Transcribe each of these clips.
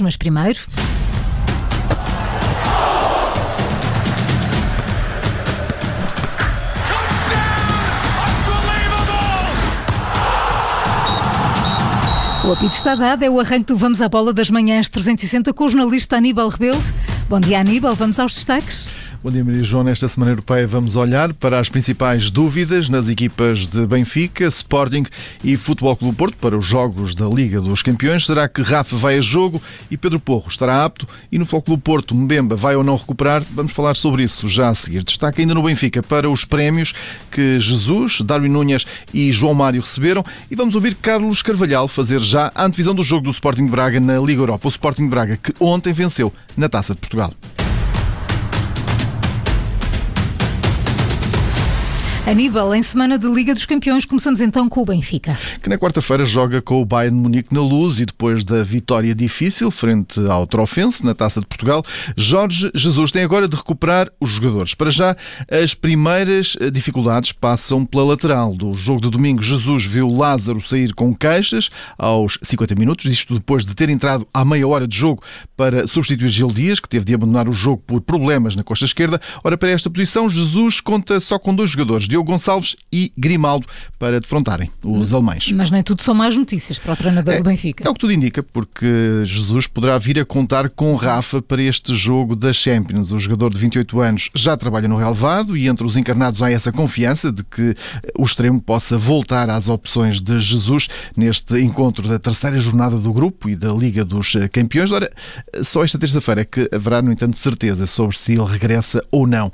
Mas primeiro. O apito está dado, é o arranque do Vamos à Bola das Manhãs 360 com o jornalista Aníbal Rebelo. Bom dia, Aníbal. Vamos aos destaques. Bom dia, Maria João. Nesta Semana Europeia vamos olhar para as principais dúvidas nas equipas de Benfica, Sporting e Futebol Clube Porto para os jogos da Liga dos Campeões. Será que Rafa vai a jogo e Pedro Porro estará apto? E no Futebol Clube Porto, Mbemba vai ou não recuperar? Vamos falar sobre isso já a seguir. Destaque ainda no Benfica para os prémios que Jesus, Darwin Núñez e João Mário receberam e vamos ouvir Carlos Carvalhal fazer já a antevisão do jogo do Sporting Braga na Liga Europa. O Sporting Braga que ontem venceu na Taça de Portugal. Aníbal, em semana de Liga dos Campeões, começamos então com o Benfica. Que na quarta-feira joga com o Bayern Munique na luz e depois da vitória difícil frente ao Trofense na Taça de Portugal, Jorge Jesus tem agora de recuperar os jogadores. Para já, as primeiras dificuldades passam pela lateral. Do jogo de domingo, Jesus viu Lázaro sair com queixas aos 50 minutos, isto depois de ter entrado à meia hora de jogo para substituir Gil Dias, que teve de abandonar o jogo por problemas na costa esquerda. Ora, para esta posição, Jesus conta só com dois jogadores, Diogo Gonçalves e Grimaldo, para defrontarem os alemães. Mas nem tudo são mais notícias para o treinador é, do Benfica. É o que tudo indica, porque Jesus poderá vir a contar com Rafa para este jogo da Champions. O jogador de 28 anos já trabalha no relevado e entre os encarnados há essa confiança de que o extremo possa voltar às opções de Jesus neste encontro da terceira jornada do grupo e da Liga dos Campeões. Ora, só esta terça-feira é que haverá, no entanto, certeza sobre se ele regressa ou não.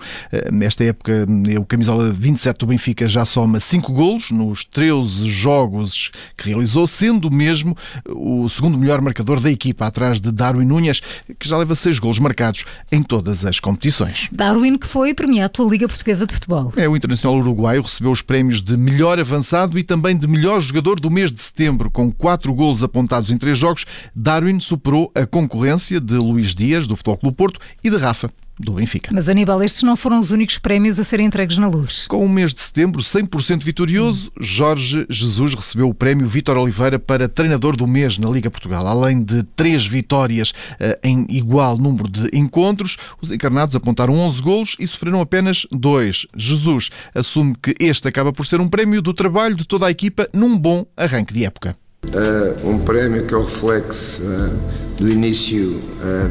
Nesta época, o camisola 27 do Benfica já soma 5 golos nos 13 jogos que realizou, sendo mesmo o segundo melhor marcador da equipa, atrás de Darwin Núñez, que já leva 6 golos marcados em todas as competições. Darwin, que foi premiado pela Liga Portuguesa de Futebol. É, o Internacional Uruguaio recebeu os prémios de melhor avançado e também de melhor jogador do mês de setembro, com 4 golos apontados em 3 jogos. Darwin superou a concorrência de Luís Dias, do Futebol Clube Porto, e de Rafa, do Benfica. Mas Aníbal, estes não foram os únicos prémios a serem entregues na luz. Com o mês de setembro 100% vitorioso, Jorge Jesus recebeu o prémio Vítor Oliveira para treinador do mês na Liga Portugal. Além de três vitórias uh, em igual número de encontros, os encarnados apontaram 11 golos e sofreram apenas dois. Jesus assume que este acaba por ser um prémio do trabalho de toda a equipa num bom arranque de época. Uh, um prémio que é o reflexo uh, do início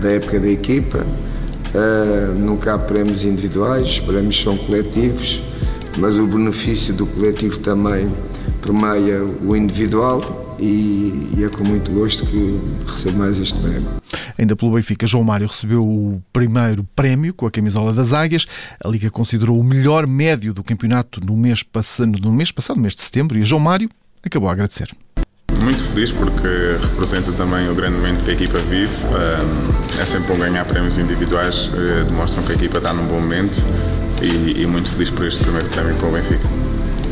da época da equipa Uh, nunca há prémios individuais, os prémios são coletivos, mas o benefício do coletivo também permeia o individual e, é com muito gosto que recebo mais este prémio. Ainda pelo Benfica, João Mário recebeu o primeiro prémio com a camisola das Águias. A Liga considerou o melhor médio do campeonato no mês, passado, no mês passado, no mês de setembro, e João Mário acabou a agradecer. Muito feliz porque representa também o grande momento que a equipa vive. É sempre bom ganhar prémios individuais, eh, demonstram que a equipa está num bom momento e, muito feliz por este primeiro prémio para o Benfica.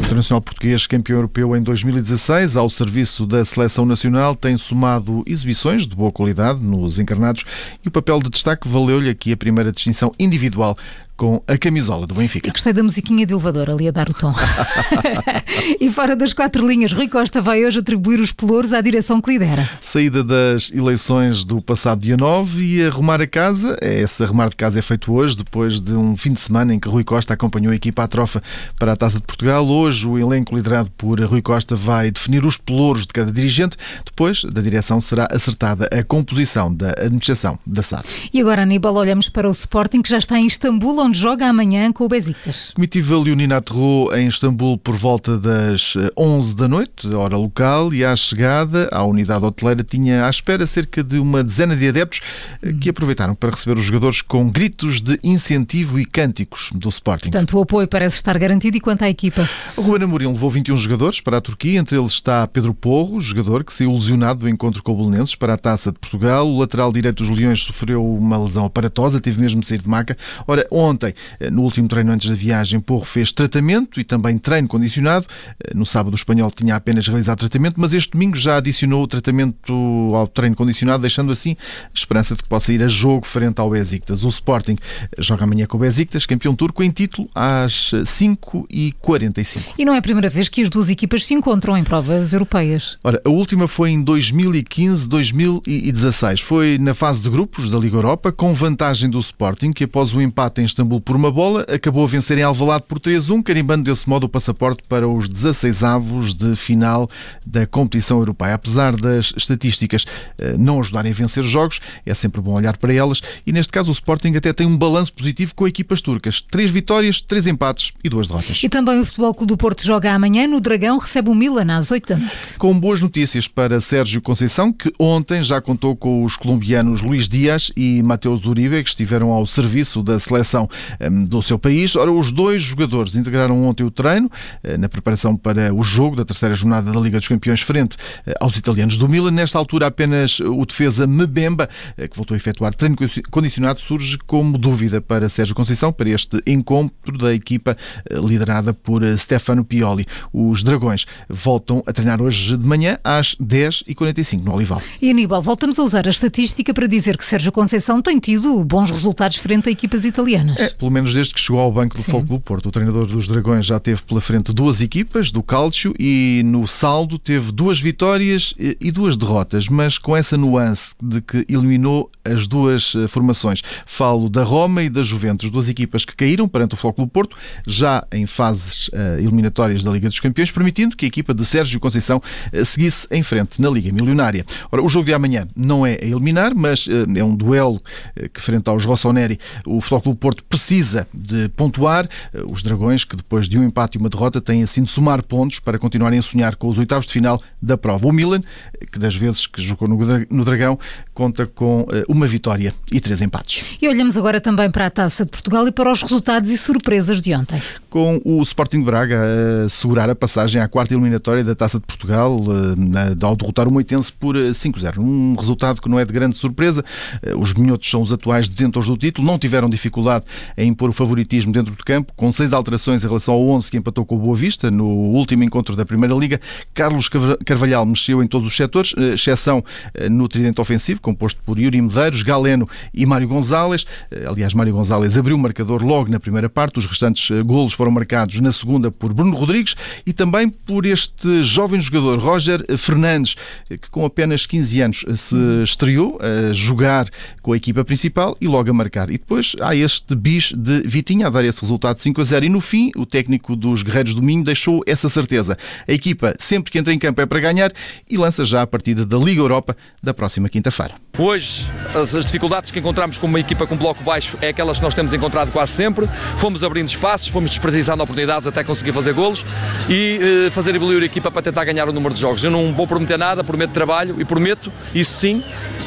Internacional português campeão europeu em 2016, ao serviço da seleção nacional, tem somado exibições de boa qualidade nos encarnados e o papel de destaque valeu-lhe aqui a primeira distinção individual com a camisola do Benfica. E gostei da musiquinha de elevador ali a dar o tom. e fora das quatro linhas, Rui Costa vai hoje atribuir os pelouros à direção que lidera. Saída das eleições do passado dia 9 e arrumar a casa. É, esse arrumar de casa é feito hoje, depois de um fim de semana em que Rui Costa acompanhou a equipa à trofa para a Taça de Portugal. Hoje o elenco liderado por Rui Costa vai definir os pelouros de cada dirigente. Depois da direção será acertada a composição da administração da SAD. E agora, Aníbal, olhamos para o Sporting que já está em Istambul, onde joga amanhã com o Besiktas. Comitiva leonina aterrou em Istambul por volta das 11 eh, da noite, hora local, e à chegada à unidade hoteleira tinha à espera cerca de uma dezena de adeptos eh, que aproveitaram para receber os jogadores com gritos de incentivo e cânticos do Sporting. Portanto, o apoio parece estar garantido. E quanto à equipa? O Ruben Amorim levou 21 jogadores para a Turquia, entre eles está Pedro Porro, jogador que saiu lesionado do encontro com o Belenenses para a Taça de Portugal. O lateral direito dos Leões sofreu uma lesão aparatosa, teve mesmo de sair de maca. Ora, ontem ontem, no último treino antes da viagem, Porro fez tratamento e também treino condicionado. No sábado, o espanhol tinha apenas realizado tratamento, mas este domingo já adicionou o tratamento ao treino condicionado, deixando assim esperança de que possa ir a jogo frente ao Besiktas. O Sporting joga amanhã com o Besiktas, campeão turco, em título às 5h45. E não é a primeira vez que as duas equipas se encontram em provas europeias. Ora, a última foi em 2015-2016. Foi na fase de grupos da Liga Europa, com vantagem do Sporting, que após o empate em Istambul por uma bola, acabou a vencer em Alvalade por 3-1, carimbando desse modo o passaporte para os 16 avos de final da competição europeia. Apesar das estatísticas eh, não ajudarem a vencer jogos, é sempre bom olhar para elas e neste caso o Sporting até tem um balanço positivo com equipas turcas. Três vitórias, três empates e duas derrotas. E também o Futebol Clube do Porto joga amanhã no Dragão, recebe o Milan às 8 da noite. Com boas notícias para Sérgio Conceição, que ontem já contou com os colombianos Luís Dias e Mateus Uribe, que estiveram ao serviço da seleção do seu país. Ora, os dois jogadores integraram ontem o treino eh, na preparação para o jogo da terceira jornada da Liga dos Campeões frente eh, aos italianos do Milan. Nesta altura, apenas o defesa Mbemba, eh, que voltou a efetuar treino condicionado, surge como dúvida para Sérgio Conceição para este encontro da equipa liderada por Stefano Pioli. Os Dragões voltam a treinar hoje de manhã às 10h45 no Olival. E Aníbal, voltamos a usar a estatística para dizer que Sérgio Conceição tem tido bons resultados frente a equipas italianas. É, pelo menos desde que chegou ao banco do Foco do Porto. O treinador dos Dragões já teve pela frente duas equipas do Calcio e no saldo teve duas vitórias e duas derrotas, mas com essa nuance de que eliminou as duas eh, formações. Falo da Roma e da Juventus, duas equipas que caíram perante o Foco do Porto, já em fases uh, eliminatórias da Liga dos Campeões, permitindo que a equipa de Sérgio Conceição uh, seguisse em frente na Liga Milionária. Ora, o jogo de amanhã não é a eliminar, mas é um duelo que, frente aos Rossoneri, o Futebol Clube Porto precisa de pontuar. Os Dragões, que depois de um empate e uma derrota, têm assim de somar pontos para continuarem a sonhar com os oitavos de final da prova. O Milan, que das vezes que jogou no Dragão, conta com uma vitória e três empates. E olhamos agora também para a Taça de Portugal e para os resultados e surpresas de ontem. Com o Sporting de Braga a segurar a passagem à quarta eliminatória da Taça de Portugal eh, ao derrotar o Moitense por 5-0. Eh, um resultado que não é de grande surpresa. Eh, os minhotos são os atuais detentores do título, não tiveram dificuldade em impor o favoritismo dentro do campo, com seis alterações em relação ao 11 que empatou com o Boa Vista no último encontro da Primeira Liga. Carlos Carvalhal mexeu em todos os setores, exceção no tridente ofensivo, composto por Yuri Medeiros, Galeno e Mário Gonzalez. Aliás, Mário Gonzalez abriu o marcador logo na primeira parte, os restantes golos foram marcados na segunda por Bruno Rodrigues e também por este jovem jogador, Roger Fernandes, que com apenas 15 anos se estreou a jogar com a equipa principal e logo a marcar. E depois há este bis de Vitinha a dar esse resultado 5 a 0. E no fim, o técnico dos Guerreiros do Minho deixou essa certeza. A equipa, sempre que entra em campo, é para ganhar e lança já a partida da Liga Europa da próxima quinta-feira. Hoje, as, dificuldades que encontramos com uma equipa com bloco baixo é aquelas que nós temos encontrado quase sempre. Fomos abrindo espaços, fomos desperdiçando oportunidades até conseguir fazer golos e eh, fazer evoluir a equipa para tentar ganhar o número de jogos. Eu não vou prometer nada, prometo trabalho e prometo, isso sim,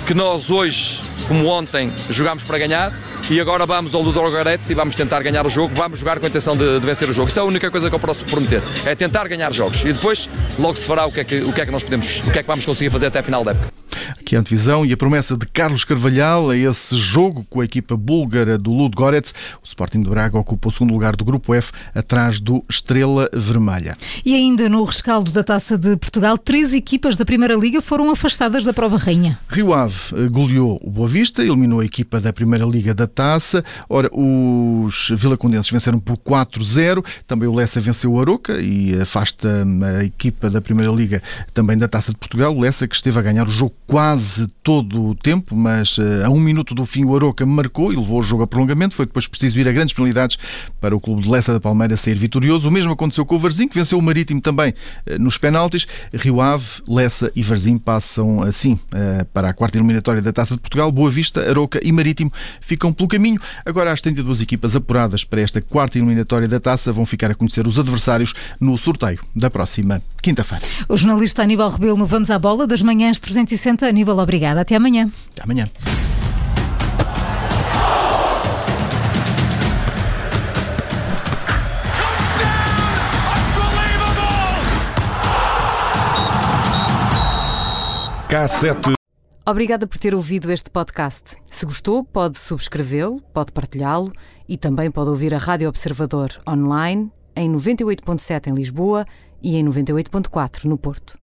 que nós hoje, como ontem, jogámos para ganhar e agora vamos ao Ludor Garetes e vamos tentar ganhar o jogo, vamos jogar com a intenção de, de, vencer o jogo. Isso é a única coisa que eu posso prometer, é tentar ganhar jogos e depois logo se fará o que é que, o que, é que nós podemos, o que é que vamos conseguir fazer até a final da época. Aqui a antevisão e a promessa de Carlos Carvalhal a esse jogo com a equipa búlgara do Ludogorets. O Sporting de Braga ocupa o segundo lugar do Grupo F, atrás do Estrela Vermelha. E ainda no rescaldo da Taça de Portugal, três equipas da Primeira Liga foram afastadas da prova rainha. Rio Ave eh, goleou o Boa Vista, eliminou a equipa da Primeira Liga da Taça. Ora, os Vilacondenses venceram por 4-0. Também o Lessa venceu o Aroca e afasta a equipa da Primeira Liga também da Taça de Portugal. O Lessa que esteve a ganhar o jogo quase todo o tempo, mas eh, a um minuto do fim o Aroca marcou e levou o jogo a prolongamento. Foi depois preciso ir a grandes penalidades para o clube de Lessa da Palmeira sair vitorioso. O mesmo aconteceu com o Varzim, que venceu o Marítimo também eh, nos penaltis. Rio Ave, Lessa e Varzim passam assim eh, para a quarta eliminatória da Taça de Portugal. Boa Vista, Aroca e Marítimo ficam pelo caminho. Agora as 32 equipas apuradas para esta quarta eliminatória da Taça vão ficar a conhecer os adversários no sorteio da próxima quinta-feira. O jornalista Aníbal Rebelo no Vamos à Bola das manhãs 360. Aníbal, obrigada. Até amanhã. Até amanhã. K7 Obrigada por ter ouvido este podcast. Se gostou, pode subscrevê-lo, pode partilhá-lo e também pode ouvir a Rádio Observador online em 98.7 em Lisboa e em 98.4 no Porto.